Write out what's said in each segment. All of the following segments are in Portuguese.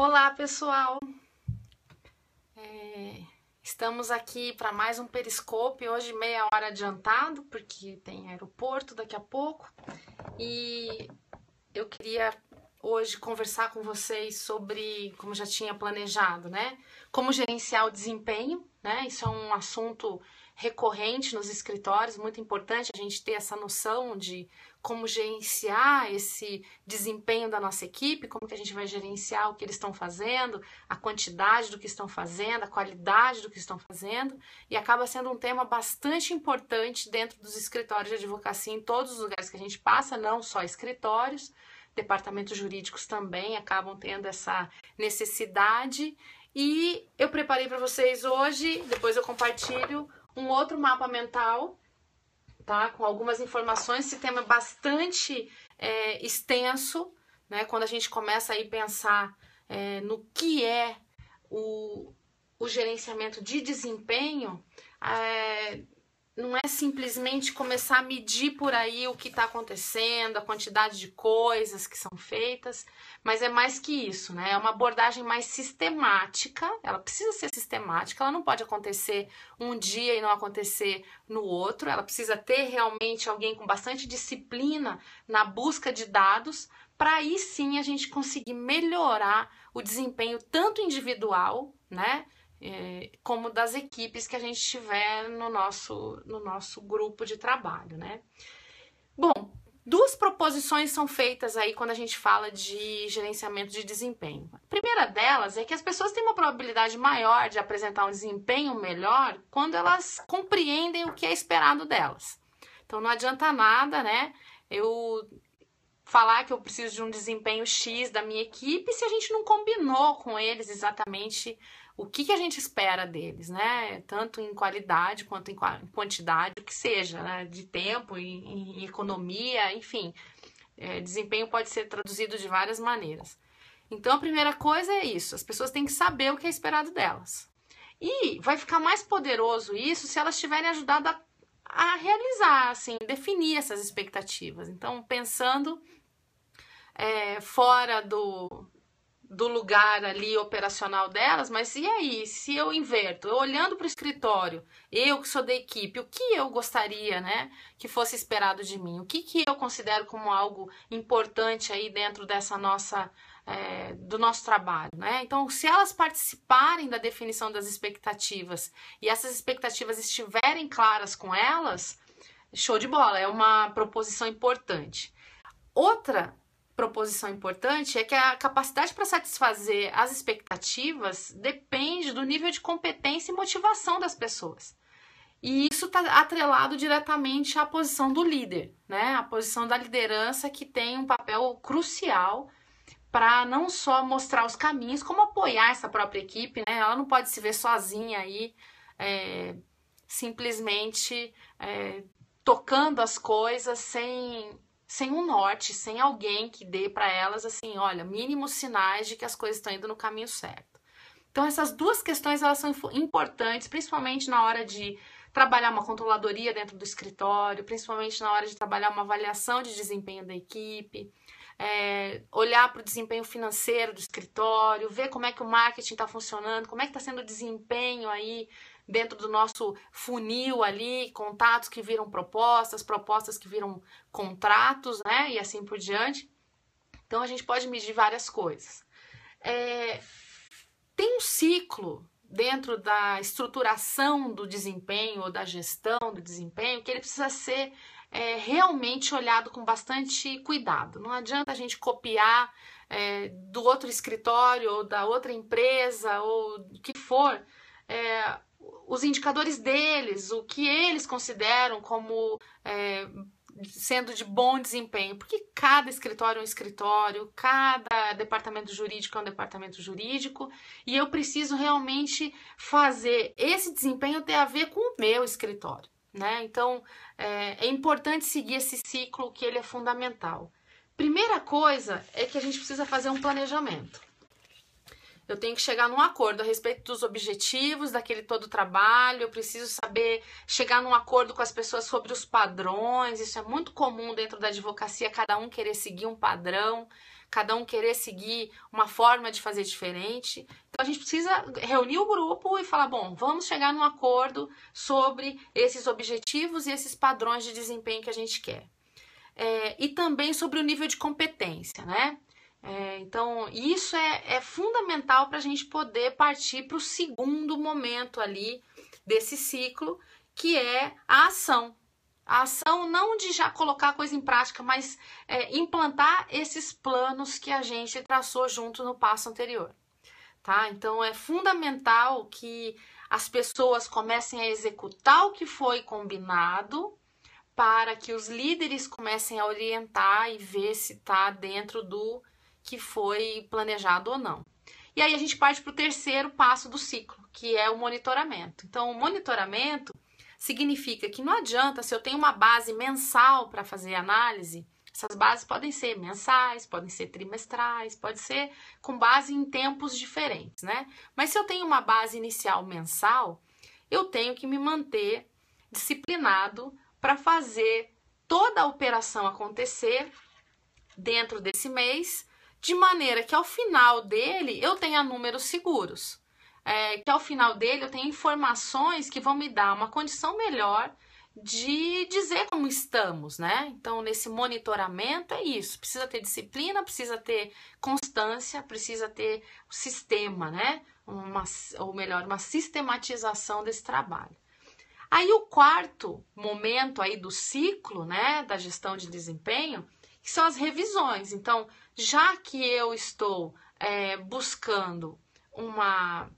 Olá, pessoal! É, estamos aqui para mais um Periscope, hoje meia hora adiantado, porque tem aeroporto daqui a pouco. E eu queria hoje conversar com vocês sobre, como já tinha planejado, né? Como gerenciar o desempenho, né? Isso é um assunto recorrente nos escritórios, muito importante a gente ter essa noção de como gerenciar esse desempenho da nossa equipe, como que a gente vai gerenciar o que eles estão fazendo, a quantidade do que estão fazendo, a qualidade do que estão fazendo, e acaba sendo um tema bastante importante dentro dos escritórios de advocacia em todos os lugares que a gente passa, não só escritórios, departamentos jurídicos também acabam tendo essa necessidade. E eu preparei para vocês hoje, depois eu compartilho um outro mapa mental, tá? Com algumas informações. Esse tema é bastante é, extenso, né? Quando a gente começa a pensar é, no que é o, o gerenciamento de desempenho, é, não é simplesmente começar a medir por aí o que está acontecendo, a quantidade de coisas que são feitas, mas é mais que isso, né? É uma abordagem mais sistemática, ela precisa ser sistemática, ela não pode acontecer um dia e não acontecer no outro, ela precisa ter realmente alguém com bastante disciplina na busca de dados, para aí sim a gente conseguir melhorar o desempenho tanto individual, né? É, como das equipes que a gente tiver no nosso, no nosso grupo de trabalho, né? Bom, duas proposições são feitas aí quando a gente fala de gerenciamento de desempenho. A primeira delas é que as pessoas têm uma probabilidade maior de apresentar um desempenho melhor quando elas compreendem o que é esperado delas. Então não adianta nada, né? Eu falar que eu preciso de um desempenho X da minha equipe se a gente não combinou com eles exatamente o que, que a gente espera deles, né? Tanto em qualidade quanto em quantidade, o que seja, né? De tempo, em, em economia, enfim. É, desempenho pode ser traduzido de várias maneiras. Então, a primeira coisa é isso: as pessoas têm que saber o que é esperado delas. E vai ficar mais poderoso isso se elas tiverem ajudado a, a realizar, assim, definir essas expectativas. Então, pensando é, fora do, do lugar ali operacional delas, mas e aí, se eu inverto, eu olhando para o escritório, eu que sou da equipe, o que eu gostaria, né, que fosse esperado de mim? O que, que eu considero como algo importante aí dentro dessa nossa é, do nosso trabalho, né? Então, se elas participarem da definição das expectativas e essas expectativas estiverem claras com elas, show de bola, é uma proposição importante. Outra proposição importante é que a capacidade para satisfazer as expectativas depende do nível de competência e motivação das pessoas. E isso está atrelado diretamente à posição do líder, né? A posição da liderança que tem um papel crucial para não só mostrar os caminhos, como apoiar essa própria equipe, né? Ela não pode se ver sozinha aí, é, simplesmente é, tocando as coisas sem sem um norte, sem alguém que dê para elas assim, olha, mínimos sinais de que as coisas estão indo no caminho certo. Então essas duas questões elas são importantes, principalmente na hora de trabalhar uma controladoria dentro do escritório, principalmente na hora de trabalhar uma avaliação de desempenho da equipe, é, olhar para o desempenho financeiro do escritório, ver como é que o marketing está funcionando, como é que está sendo o desempenho aí dentro do nosso funil ali, contatos que viram propostas, propostas que viram contratos, né? E assim por diante. Então a gente pode medir várias coisas. É, tem um ciclo dentro da estruturação do desempenho ou da gestão do desempenho que ele precisa ser é, realmente olhado com bastante cuidado. Não adianta a gente copiar é, do outro escritório ou da outra empresa ou o que for é, os indicadores deles, o que eles consideram como é, sendo de bom desempenho, porque cada escritório é um escritório, cada departamento jurídico é um departamento jurídico, e eu preciso realmente fazer esse desempenho ter a ver com o meu escritório, né? Então é, é importante seguir esse ciclo que ele é fundamental. Primeira coisa é que a gente precisa fazer um planejamento. Eu tenho que chegar num acordo a respeito dos objetivos daquele todo trabalho. Eu preciso saber chegar num acordo com as pessoas sobre os padrões. Isso é muito comum dentro da advocacia, cada um querer seguir um padrão, cada um querer seguir uma forma de fazer diferente. Então a gente precisa reunir o grupo e falar: bom, vamos chegar num acordo sobre esses objetivos e esses padrões de desempenho que a gente quer. É, e também sobre o nível de competência, né? É, então, isso é, é fundamental para a gente poder partir para o segundo momento ali desse ciclo, que é a ação. A ação não de já colocar a coisa em prática, mas é, implantar esses planos que a gente traçou junto no passo anterior. Tá? Então, é fundamental que as pessoas comecem a executar o que foi combinado para que os líderes comecem a orientar e ver se está dentro do que foi planejado ou não. E aí a gente parte para o terceiro passo do ciclo, que é o monitoramento. Então, o monitoramento significa que não adianta se eu tenho uma base mensal para fazer análise, essas bases podem ser mensais, podem ser trimestrais, pode ser com base em tempos diferentes, né? Mas se eu tenho uma base inicial mensal, eu tenho que me manter disciplinado para fazer toda a operação acontecer dentro desse mês de maneira que ao final dele eu tenha números seguros. É, que ao final dele eu tenha informações que vão me dar uma condição melhor de dizer como estamos, né? Então, nesse monitoramento é isso. Precisa ter disciplina, precisa ter constância, precisa ter sistema, né? Uma, ou melhor, uma sistematização desse trabalho. Aí o quarto momento aí do ciclo, né, da gestão de desempenho, que são as revisões. Então, já que eu estou é, buscando uma,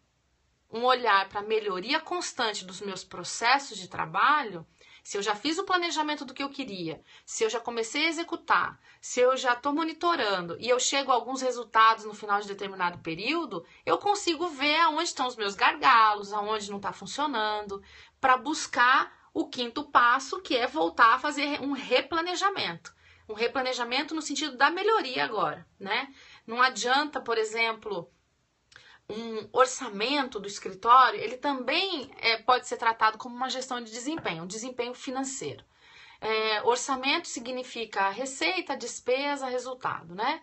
um olhar para melhoria constante dos meus processos de trabalho, se eu já fiz o planejamento do que eu queria, se eu já comecei a executar, se eu já estou monitorando e eu chego a alguns resultados no final de determinado período, eu consigo ver aonde estão os meus gargalos, aonde não está funcionando, para buscar o quinto passo, que é voltar a fazer um replanejamento um replanejamento no sentido da melhoria agora, né? Não adianta, por exemplo, um orçamento do escritório, ele também é, pode ser tratado como uma gestão de desempenho, um desempenho financeiro. É, orçamento significa receita, despesa, resultado, né?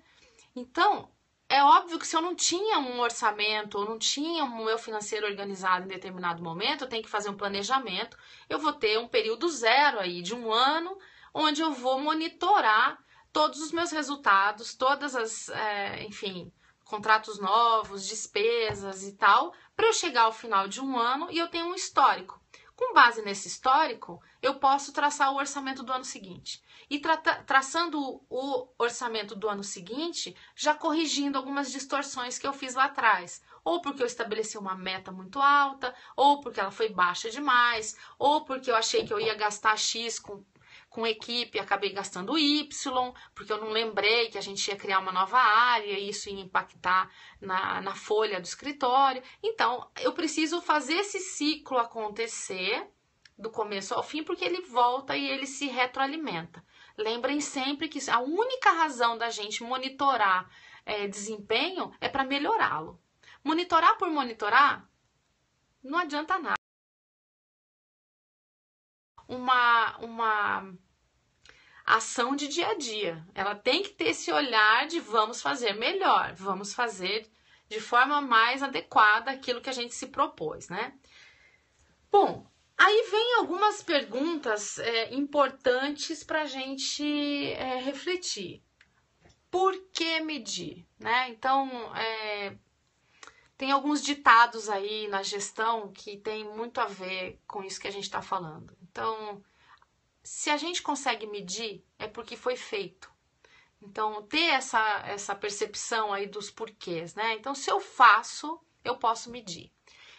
Então, é óbvio que se eu não tinha um orçamento ou não tinha um meu financeiro organizado em determinado momento, eu tenho que fazer um planejamento. Eu vou ter um período zero aí de um ano onde eu vou monitorar todos os meus resultados, todas as, é, enfim, contratos novos, despesas e tal, para eu chegar ao final de um ano e eu tenho um histórico. Com base nesse histórico, eu posso traçar o orçamento do ano seguinte. E tra traçando o orçamento do ano seguinte, já corrigindo algumas distorções que eu fiz lá atrás. Ou porque eu estabeleci uma meta muito alta, ou porque ela foi baixa demais, ou porque eu achei que eu ia gastar X com com equipe, acabei gastando Y, porque eu não lembrei que a gente ia criar uma nova área e isso ia impactar na, na folha do escritório. Então, eu preciso fazer esse ciclo acontecer do começo ao fim, porque ele volta e ele se retroalimenta. Lembrem sempre que a única razão da gente monitorar é, desempenho é para melhorá-lo. Monitorar por monitorar não adianta nada. Uma, uma ação de dia a dia. Ela tem que ter esse olhar de vamos fazer melhor, vamos fazer de forma mais adequada aquilo que a gente se propôs, né? Bom, aí vem algumas perguntas é, importantes para a gente é, refletir. Por que medir? Né? Então, é, tem alguns ditados aí na gestão que tem muito a ver com isso que a gente está falando. Então, se a gente consegue medir, é porque foi feito. Então, ter essa, essa percepção aí dos porquês, né? Então, se eu faço, eu posso medir.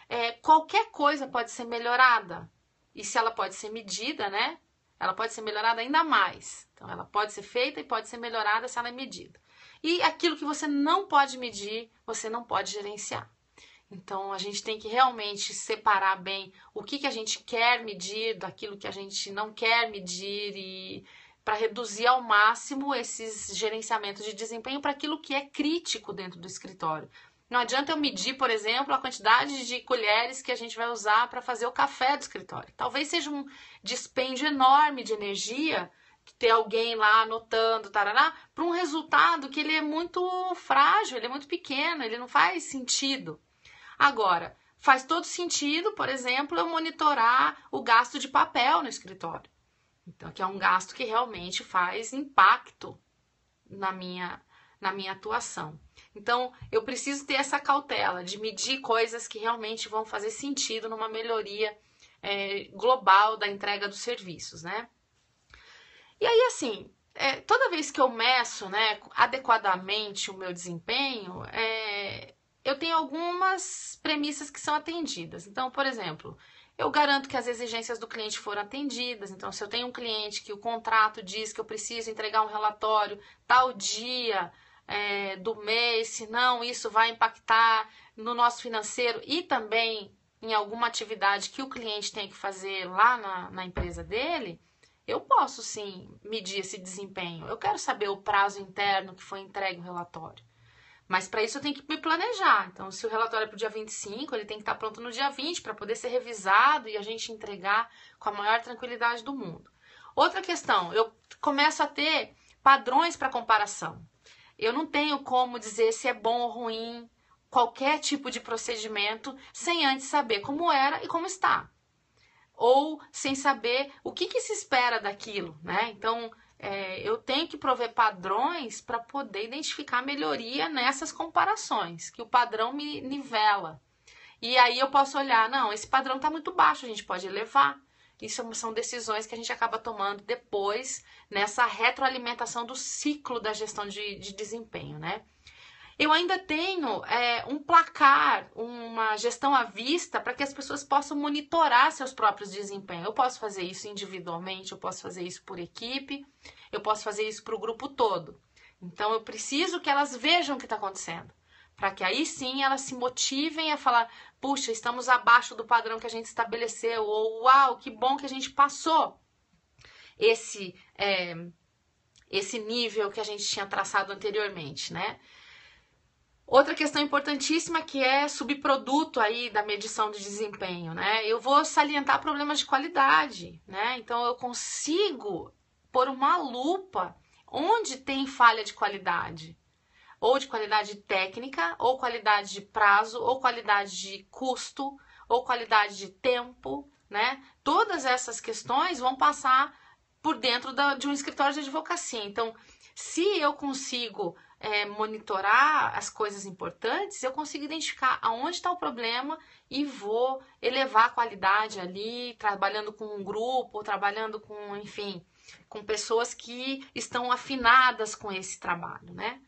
É, qualquer coisa pode ser melhorada. E se ela pode ser medida, né? Ela pode ser melhorada ainda mais. Então, ela pode ser feita e pode ser melhorada se ela é medida. E aquilo que você não pode medir, você não pode gerenciar. Então a gente tem que realmente separar bem o que, que a gente quer medir daquilo que a gente não quer medir e para reduzir ao máximo esses gerenciamentos de desempenho para aquilo que é crítico dentro do escritório. Não adianta eu medir, por exemplo, a quantidade de colheres que a gente vai usar para fazer o café do escritório. Talvez seja um dispêndio enorme de energia ter alguém lá anotando, tarará, para um resultado que ele é muito frágil, ele é muito pequeno, ele não faz sentido. Agora, faz todo sentido, por exemplo, eu monitorar o gasto de papel no escritório. Então, que é um gasto que realmente faz impacto na minha, na minha atuação. Então, eu preciso ter essa cautela de medir coisas que realmente vão fazer sentido numa melhoria é, global da entrega dos serviços, né? E aí, assim, é, toda vez que eu meço né, adequadamente o meu desempenho, é, eu tenho algumas premissas que são atendidas. Então, por exemplo, eu garanto que as exigências do cliente foram atendidas. Então, se eu tenho um cliente que o contrato diz que eu preciso entregar um relatório tal dia é, do mês, senão isso vai impactar no nosso financeiro e também em alguma atividade que o cliente tem que fazer lá na, na empresa dele, eu posso sim medir esse desempenho. Eu quero saber o prazo interno que foi entregue o relatório. Mas para isso eu tenho que me planejar. Então, se o relatório é para o dia 25, ele tem que estar tá pronto no dia 20 para poder ser revisado e a gente entregar com a maior tranquilidade do mundo. Outra questão, eu começo a ter padrões para comparação. Eu não tenho como dizer se é bom ou ruim qualquer tipo de procedimento sem antes saber como era e como está. Ou sem saber o que, que se espera daquilo, né? Então, é, eu tenho que prover padrões para poder identificar melhoria nessas comparações, que o padrão me nivela. E aí eu posso olhar, não, esse padrão está muito baixo, a gente pode elevar. Isso são decisões que a gente acaba tomando depois nessa retroalimentação do ciclo da gestão de, de desempenho, né? Eu ainda tenho é, um placar, uma gestão à vista para que as pessoas possam monitorar seus próprios desempenhos. Eu posso fazer isso individualmente, eu posso fazer isso por equipe, eu posso fazer isso para o grupo todo. Então eu preciso que elas vejam o que está acontecendo, para que aí sim elas se motivem a falar: puxa, estamos abaixo do padrão que a gente estabeleceu, ou uau, que bom que a gente passou esse é, esse nível que a gente tinha traçado anteriormente, né? Outra questão importantíssima que é subproduto aí da medição de desempenho, né? Eu vou salientar problemas de qualidade, né? Então eu consigo pôr uma lupa onde tem falha de qualidade, ou de qualidade técnica, ou qualidade de prazo, ou qualidade de custo, ou qualidade de tempo, né? Todas essas questões vão passar por dentro da, de um escritório de advocacia. Então, se eu consigo é, monitorar as coisas importantes, eu consigo identificar aonde está o problema e vou elevar a qualidade ali, trabalhando com um grupo, trabalhando com, enfim, com pessoas que estão afinadas com esse trabalho, né?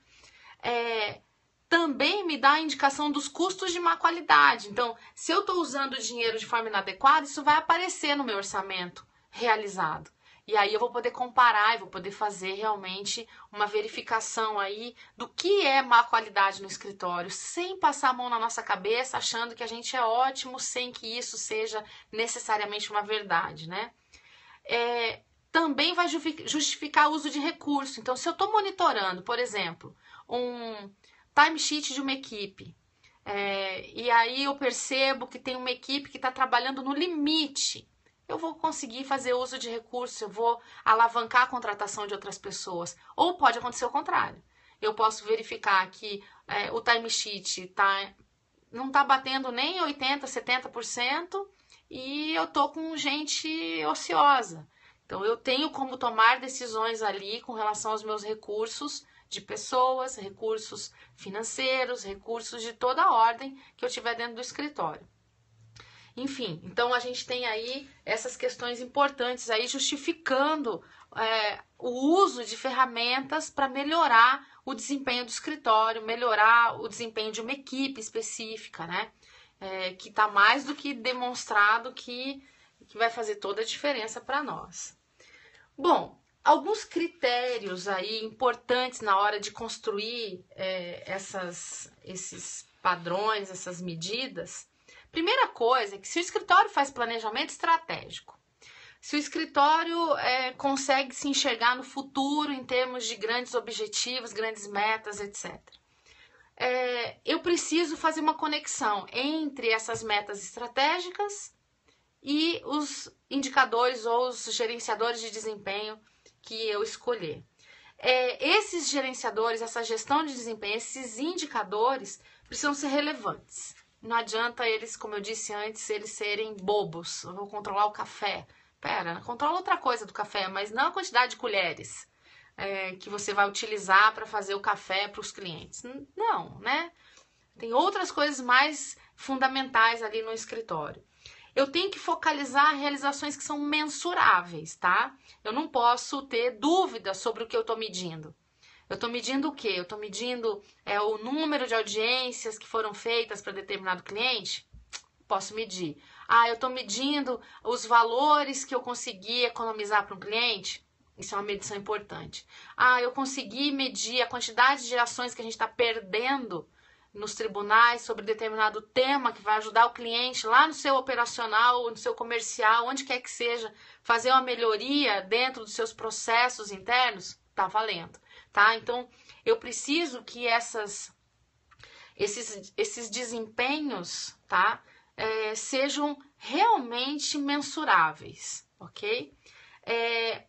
É, também me dá a indicação dos custos de má qualidade. Então, se eu estou usando o dinheiro de forma inadequada, isso vai aparecer no meu orçamento realizado. E aí eu vou poder comparar e vou poder fazer realmente uma verificação aí do que é má qualidade no escritório, sem passar a mão na nossa cabeça achando que a gente é ótimo, sem que isso seja necessariamente uma verdade, né? É, também vai justificar o uso de recurso. Então, se eu estou monitorando, por exemplo, um timesheet de uma equipe, é, e aí eu percebo que tem uma equipe que está trabalhando no limite eu vou conseguir fazer uso de recursos, eu vou alavancar a contratação de outras pessoas. Ou pode acontecer o contrário. Eu posso verificar que é, o timesheet tá, não está batendo nem 80%, 70% e eu tô com gente ociosa. Então, eu tenho como tomar decisões ali com relação aos meus recursos de pessoas, recursos financeiros, recursos de toda a ordem que eu tiver dentro do escritório. Enfim, então a gente tem aí essas questões importantes aí justificando é, o uso de ferramentas para melhorar o desempenho do escritório, melhorar o desempenho de uma equipe específica, né? É, que está mais do que demonstrado que, que vai fazer toda a diferença para nós. Bom, alguns critérios aí importantes na hora de construir é, essas, esses padrões, essas medidas, Primeira coisa é que se o escritório faz planejamento estratégico, se o escritório é, consegue se enxergar no futuro em termos de grandes objetivos, grandes metas, etc. é, eu preciso fazer uma conexão entre essas metas estratégicas e os indicadores ou os gerenciadores de desempenho que eu escolher. É, esses gerenciadores, essa gestão de desempenho, esses indicadores precisam ser relevantes. Não adianta eles, como eu disse antes, eles serem bobos. Eu vou controlar o café. Pera, controla outra coisa do café, mas não a quantidade de colheres é, que você vai utilizar para fazer o café para os clientes. Não, né? Tem outras coisas mais fundamentais ali no escritório. Eu tenho que focalizar realizações que são mensuráveis, tá? Eu não posso ter dúvidas sobre o que eu estou medindo. Eu estou medindo o quê? Eu estou medindo é, o número de audiências que foram feitas para determinado cliente? Posso medir. Ah, eu estou medindo os valores que eu consegui economizar para um cliente? Isso é uma medição importante. Ah, eu consegui medir a quantidade de ações que a gente está perdendo nos tribunais sobre determinado tema que vai ajudar o cliente lá no seu operacional, no seu comercial, onde quer que seja, fazer uma melhoria dentro dos seus processos internos, tá valendo, tá? Então, eu preciso que essas esses, esses desempenhos, tá? É, sejam realmente mensuráveis, ok? É,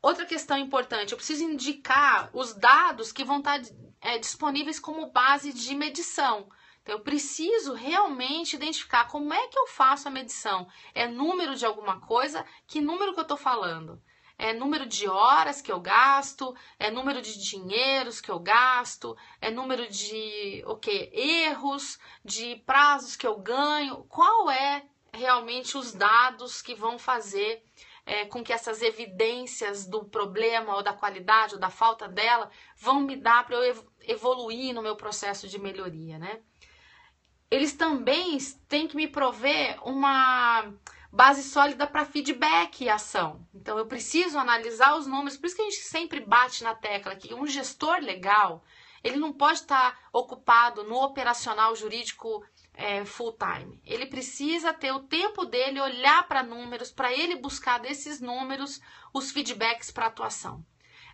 outra questão importante, eu preciso indicar os dados que vão estar é, disponíveis como base de medição. Então, eu preciso realmente identificar como é que eu faço a medição. É número de alguma coisa? Que número que eu estou falando? É número de horas que eu gasto? É número de dinheiros que eu gasto? É número de o okay, erros? De prazos que eu ganho? Qual é realmente os dados que vão fazer é, com que essas evidências do problema ou da qualidade ou da falta dela vão me dar para eu evoluir no meu processo de melhoria, né? Eles também têm que me prover uma base sólida para feedback e ação. Então eu preciso analisar os números, por isso que a gente sempre bate na tecla que um gestor legal, ele não pode estar ocupado no operacional jurídico é, full time. Ele precisa ter o tempo dele, olhar para números, para ele buscar desses números os feedbacks para atuação.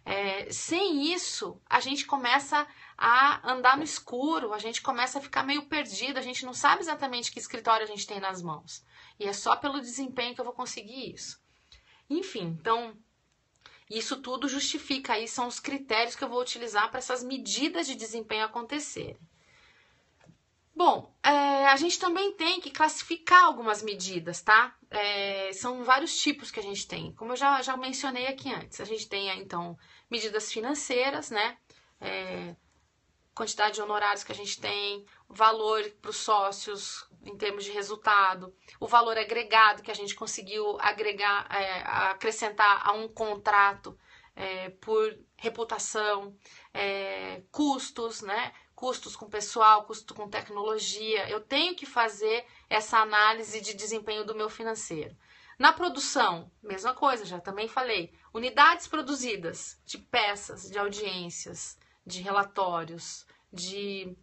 É, sem isso, a gente começa a andar no escuro, a gente começa a ficar meio perdido, a gente não sabe exatamente que escritório a gente tem nas mãos. E é só pelo desempenho que eu vou conseguir isso. Enfim, então, isso tudo justifica aí, são os critérios que eu vou utilizar para essas medidas de desempenho acontecerem. Bom, é, a gente também tem que classificar algumas medidas, tá? É, são vários tipos que a gente tem. Como eu já, já mencionei aqui antes, a gente tem então medidas financeiras, né? É, quantidade de honorários que a gente tem, valor para os sócios em termos de resultado, o valor agregado que a gente conseguiu agregar, é, acrescentar a um contrato é, por reputação, é, custos, né? custos com pessoal, custo com tecnologia. Eu tenho que fazer essa análise de desempenho do meu financeiro. Na produção, mesma coisa, já também falei. Unidades produzidas de peças, de audiências, de relatórios, de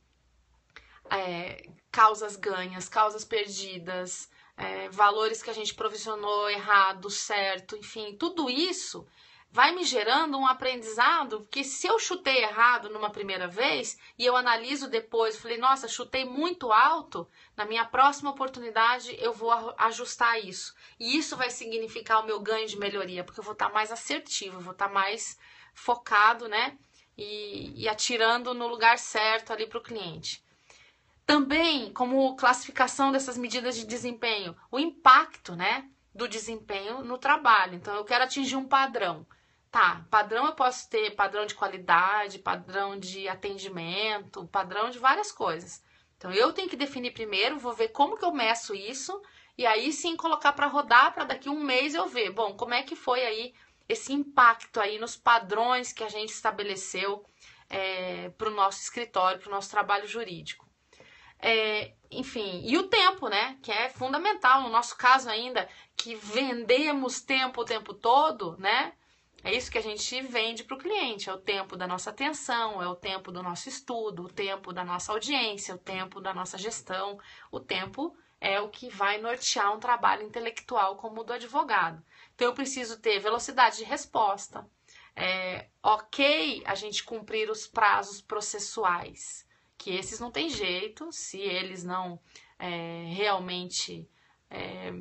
é, causas ganhas, causas perdidas, é, valores que a gente provisionou errado, certo, enfim, tudo isso vai me gerando um aprendizado que se eu chutei errado numa primeira vez e eu analiso depois, falei, nossa, chutei muito alto, na minha próxima oportunidade eu vou ajustar isso. E isso vai significar o meu ganho de melhoria, porque eu vou estar mais assertivo, vou estar mais focado, né? E, e atirando no lugar certo ali para o cliente. Também, como classificação dessas medidas de desempenho, o impacto, né? Do desempenho no trabalho. Então, eu quero atingir um padrão. Tá, padrão eu posso ter padrão de qualidade, padrão de atendimento, padrão de várias coisas. Então eu tenho que definir primeiro, vou ver como que eu meço isso e aí sim colocar para rodar para daqui um mês eu ver, bom, como é que foi aí esse impacto aí nos padrões que a gente estabeleceu é, para o nosso escritório, para o nosso trabalho jurídico. É, enfim, e o tempo, né? Que é fundamental no nosso caso ainda, que vendemos tempo o tempo todo, né? É isso que a gente vende para o cliente: é o tempo da nossa atenção, é o tempo do nosso estudo, o tempo da nossa audiência, o tempo da nossa gestão. O tempo é o que vai nortear um trabalho intelectual como o do advogado. Então, eu preciso ter velocidade de resposta. É ok a gente cumprir os prazos processuais, que esses não tem jeito, se eles não é, realmente é,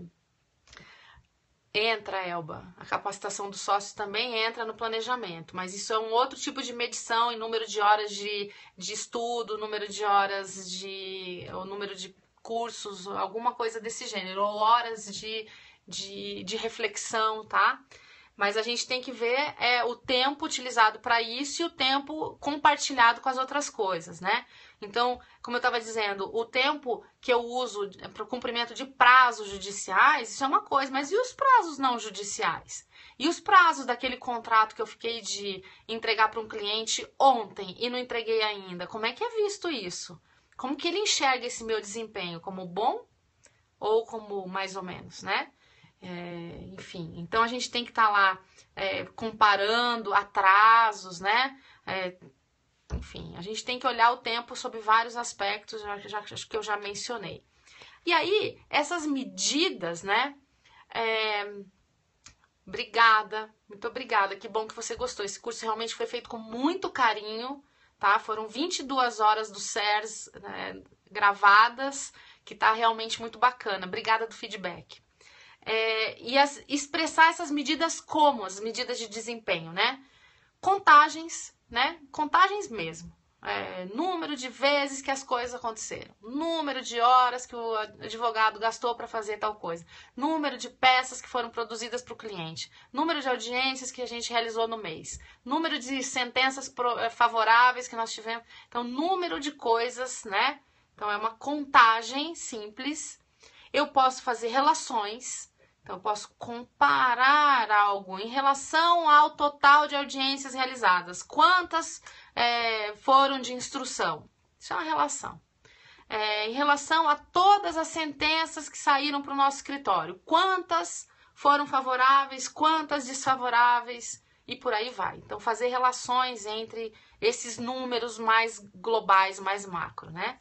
entra, Elba. A capacitação do sócio também entra no planejamento, mas isso é um outro tipo de medição em número de horas de, de estudo, número de horas de. o número de cursos, alguma coisa desse gênero, ou horas de, de, de reflexão, tá? Mas a gente tem que ver é, o tempo utilizado para isso e o tempo compartilhado com as outras coisas, né? Então, como eu estava dizendo, o tempo que eu uso para o cumprimento de prazos judiciais, isso é uma coisa, mas e os prazos não judiciais? E os prazos daquele contrato que eu fiquei de entregar para um cliente ontem e não entreguei ainda? Como é que é visto isso? Como que ele enxerga esse meu desempenho? Como bom ou como mais ou menos, né? É, enfim, então a gente tem que estar tá lá é, comparando atrasos, né? É, enfim, a gente tem que olhar o tempo sob vários aspectos, já, já, que eu já mencionei. E aí, essas medidas, né? É, obrigada, muito obrigada, que bom que você gostou. Esse curso realmente foi feito com muito carinho, tá? Foram 22 horas do CERS né, gravadas, que tá realmente muito bacana. Obrigada do feedback é, e as, expressar essas medidas como as medidas de desempenho, né? Contagens, né? Contagens mesmo. É, número de vezes que as coisas aconteceram, número de horas que o advogado gastou para fazer tal coisa, número de peças que foram produzidas para o cliente, número de audiências que a gente realizou no mês, número de sentenças é, favoráveis que nós tivemos. Então, número de coisas, né? Então, é uma contagem simples. Eu posso fazer relações, então, eu posso comparar algo em relação ao total de audiências realizadas. Quantas é, foram de instrução? Isso é uma relação. É, em relação a todas as sentenças que saíram para o nosso escritório, quantas foram favoráveis, quantas desfavoráveis e por aí vai. Então, fazer relações entre esses números mais globais, mais macro, né?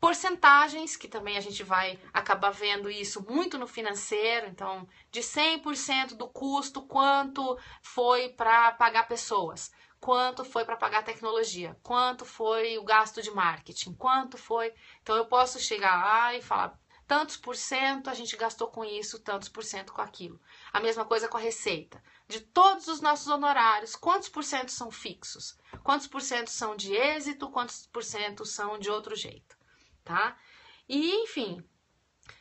Porcentagens, que também a gente vai acabar vendo isso muito no financeiro, então, de 100% do custo, quanto foi para pagar pessoas, quanto foi para pagar tecnologia, quanto foi o gasto de marketing, quanto foi. Então, eu posso chegar lá e falar, tantos por cento a gente gastou com isso, tantos por cento com aquilo. A mesma coisa com a receita. De todos os nossos honorários, quantos por cento são fixos? Quantos por cento são de êxito? Quantos por cento são de outro jeito? Tá? E, enfim,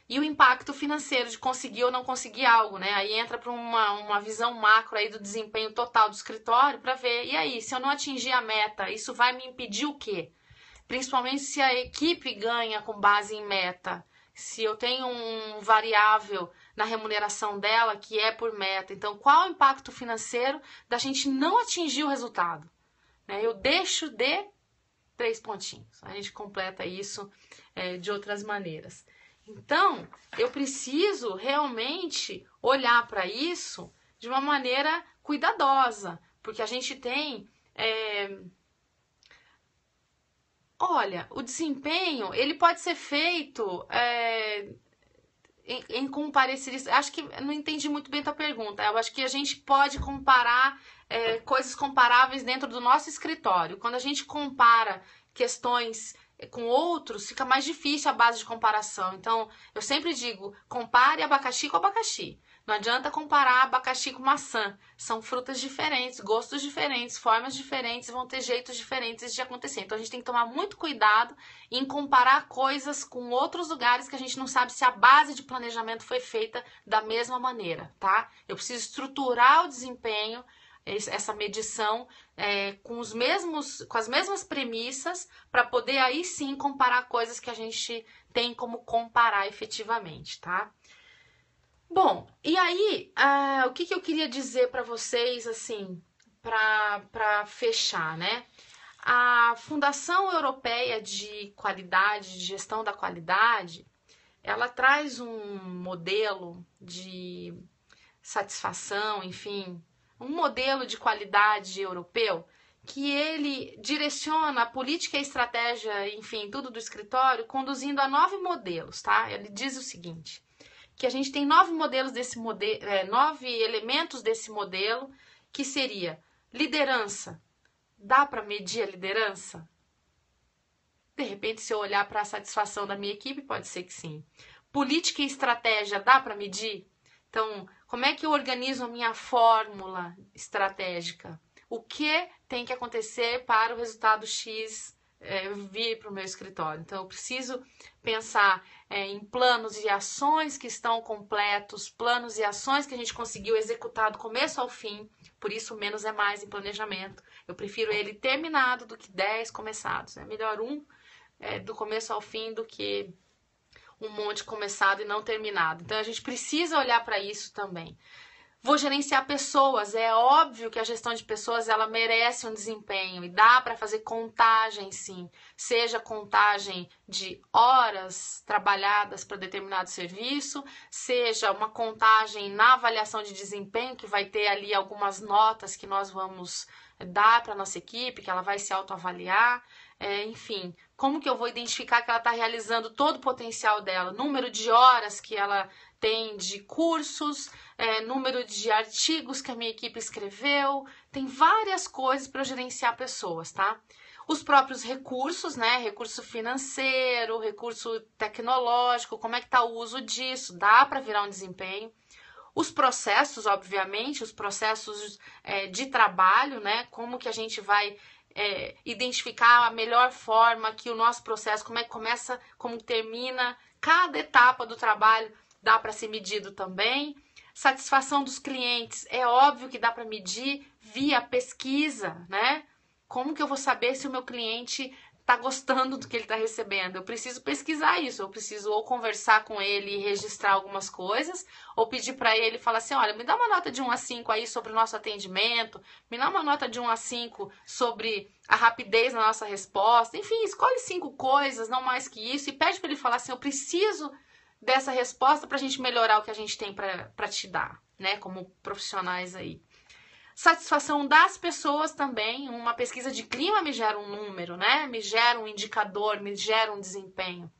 e o impacto financeiro de conseguir ou não conseguir algo, né? Aí entra para uma, uma visão macro aí do desempenho total do escritório para ver, e aí, se eu não atingir a meta, isso vai me impedir o quê? Principalmente se a equipe ganha com base em meta, se eu tenho um variável na remuneração dela que é por meta. Então, qual o impacto financeiro da gente não atingir o resultado? Né? Eu deixo de três pontinhos. A gente completa isso é, de outras maneiras. Então, eu preciso realmente olhar para isso de uma maneira cuidadosa, porque a gente tem. É... Olha, o desempenho ele pode ser feito é... em, em comparecer. Acho que não entendi muito bem a pergunta. Eu acho que a gente pode comparar é, coisas comparáveis dentro do nosso escritório. Quando a gente compara questões é, com outros, fica mais difícil a base de comparação. Então, eu sempre digo, compare abacaxi com abacaxi. Não adianta comparar abacaxi com maçã. São frutas diferentes, gostos diferentes, formas diferentes, vão ter jeitos diferentes de acontecer. Então a gente tem que tomar muito cuidado em comparar coisas com outros lugares que a gente não sabe se a base de planejamento foi feita da mesma maneira, tá? Eu preciso estruturar o desempenho essa medição é, com, os mesmos, com as mesmas premissas para poder aí sim comparar coisas que a gente tem como comparar efetivamente, tá? Bom, e aí uh, o que, que eu queria dizer para vocês assim para fechar, né? A Fundação Europeia de Qualidade, de Gestão da Qualidade, ela traz um modelo de satisfação, enfim, um modelo de qualidade europeu que ele direciona a política e estratégia, enfim, tudo do escritório, conduzindo a nove modelos, tá? Ele diz o seguinte, que a gente tem nove modelos desse modelo, é, nove elementos desse modelo, que seria liderança. Dá para medir a liderança? De repente, se eu olhar para a satisfação da minha equipe, pode ser que sim. Política e estratégia dá para medir? Então, como é que eu organizo a minha fórmula estratégica? O que tem que acontecer para o resultado X é, vir para o meu escritório? Então, eu preciso pensar é, em planos e ações que estão completos, planos e ações que a gente conseguiu executar do começo ao fim. Por isso, menos é mais em planejamento. Eu prefiro ele terminado do que 10 começados. É melhor um é, do começo ao fim do que um monte começado e não terminado. Então a gente precisa olhar para isso também. Vou gerenciar pessoas. É óbvio que a gestão de pessoas ela merece um desempenho e dá para fazer contagem, sim. Seja contagem de horas trabalhadas para determinado serviço, seja uma contagem na avaliação de desempenho que vai ter ali algumas notas que nós vamos dar para nossa equipe, que ela vai se autoavaliar. É, enfim, como que eu vou identificar que ela está realizando todo o potencial dela? Número de horas que ela tem de cursos, é, número de artigos que a minha equipe escreveu, tem várias coisas para gerenciar pessoas, tá? Os próprios recursos, né? Recurso financeiro, recurso tecnológico, como é que tá o uso disso? Dá para virar um desempenho. Os processos, obviamente, os processos é, de trabalho, né? Como que a gente vai é, identificar a melhor forma que o nosso processo, como é que começa, como termina, cada etapa do trabalho dá para ser medido também. Satisfação dos clientes, é óbvio que dá para medir via pesquisa, né? Como que eu vou saber se o meu cliente está gostando do que ele está recebendo. Eu preciso pesquisar isso, eu preciso ou conversar com ele e registrar algumas coisas, ou pedir para ele falar assim: olha, me dá uma nota de 1 a 5 aí sobre o nosso atendimento, me dá uma nota de 1 a 5 sobre a rapidez na nossa resposta. Enfim, escolhe cinco coisas, não mais que isso, e pede para ele falar assim: eu preciso dessa resposta para a gente melhorar o que a gente tem para te dar, né, como profissionais aí. Satisfação das pessoas também. Uma pesquisa de clima me gera um número, né? Me gera um indicador, me gera um desempenho.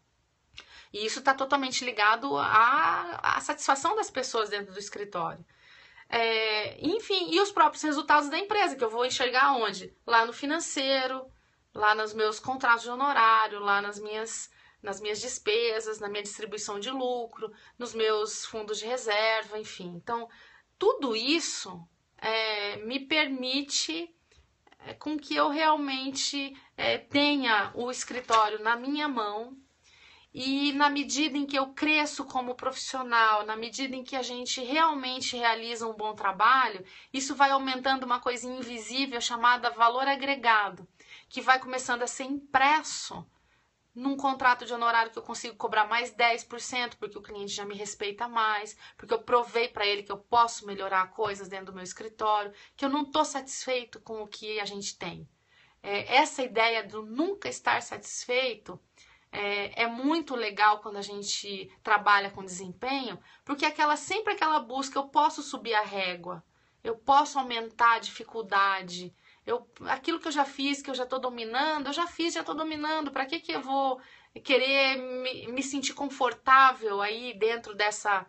E isso está totalmente ligado à, à, satisfação das pessoas dentro do escritório. É, enfim, e os próprios resultados da empresa, que eu vou enxergar onde? Lá no financeiro, lá nos meus contratos de honorário, lá nas minhas, nas minhas despesas, na minha distribuição de lucro, nos meus fundos de reserva, enfim. Então, tudo isso é, me permite é, com que eu realmente é, tenha o escritório na minha mão e na medida em que eu cresço como profissional, na medida em que a gente realmente realiza um bom trabalho, isso vai aumentando uma coisa invisível chamada valor agregado, que vai começando a ser impresso num contrato de honorário que eu consigo cobrar mais 10%, porque o cliente já me respeita mais, porque eu provei para ele que eu posso melhorar coisas dentro do meu escritório, que eu não estou satisfeito com o que a gente tem. É, essa ideia do nunca estar satisfeito é, é, muito legal quando a gente trabalha com desempenho, porque aquela sempre aquela busca, eu posso subir a régua, eu posso aumentar a dificuldade, eu, aquilo que eu já fiz, que eu já estou dominando, eu já fiz, já estou dominando. Para que, que eu vou querer me, me sentir confortável aí dentro dessa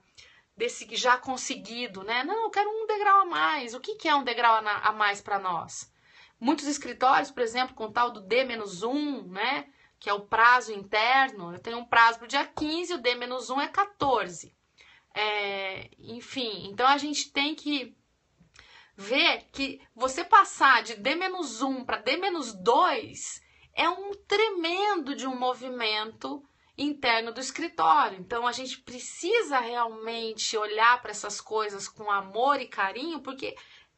desse já conseguido, né? Não, eu quero um degrau a mais. O que, que é um degrau a mais para nós? Muitos escritórios, por exemplo, com tal do D-1, né? Que é o prazo interno, eu tenho um prazo para o dia 15, o D-1 é 14. É, enfim, então a gente tem que ver que você passar de D-1 para D-2 é um tremendo de um movimento interno do escritório. Então a gente precisa realmente olhar para essas coisas com amor e carinho, porque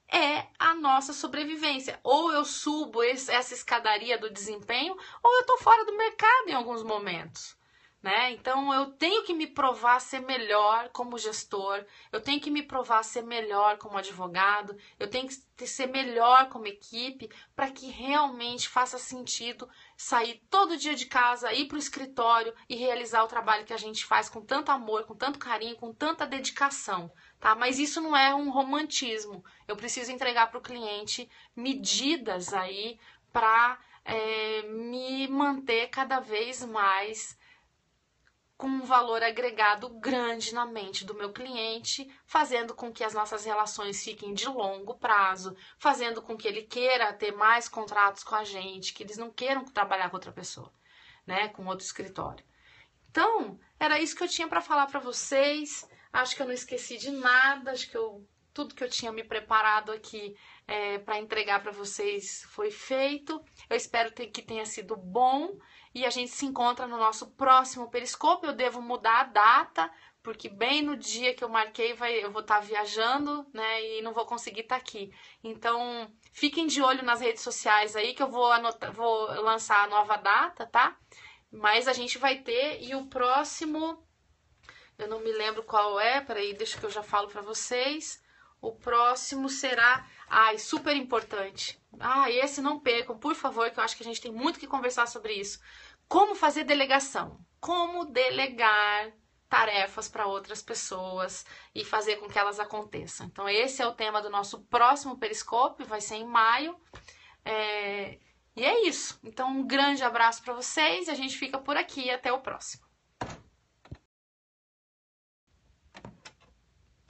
é a nossa sobrevivência. Ou eu subo essa escadaria do desempenho, ou eu estou fora do mercado em alguns momentos né? Então eu tenho que me provar ser melhor como gestor, eu tenho que me provar ser melhor como advogado, eu tenho que ser melhor como equipe para que realmente faça sentido sair todo dia de casa, ir para o escritório e realizar o trabalho que a gente faz com tanto amor, com tanto carinho, com tanta dedicação, tá? Mas isso não é um romantismo. Eu preciso entregar para o cliente medidas aí para é, eh, me manter cada vez mais com um valor agregado grande na mente do meu cliente, fazendo com que as nossas relações fiquem de longo prazo, fazendo com que ele queira ter mais contratos com a gente, que eles não queiram trabalhar com outra pessoa. né, com outro escritório. Então, era isso que eu tinha para falar para vocês. Acho que eu não esqueci de nada, acho que eu, tudo que eu tinha me preparado aqui é, para entregar para vocês foi feito. Eu espero ter, que tenha sido bom e a gente se encontra no nosso próximo periscópio. Eu devo mudar a data, porque bem no dia que eu marquei vai, eu vou estar tá viajando, né, e não vou conseguir estar tá aqui. Então, fiquem de olho nas redes sociais aí que eu vou anotar, vou lançar a nova data, tá? Mas a gente vai ter e o próximo eu não me lembro qual é, peraí, deixa que eu já falo para vocês. O próximo será, ai, super importante. Ah, esse não percam, por favor, que eu acho que a gente tem muito que conversar sobre isso. Como fazer delegação? Como delegar tarefas para outras pessoas e fazer com que elas aconteçam. Então, esse é o tema do nosso próximo Periscope, vai ser em maio. É... E é isso. Então, um grande abraço para vocês e a gente fica por aqui. Até o próximo.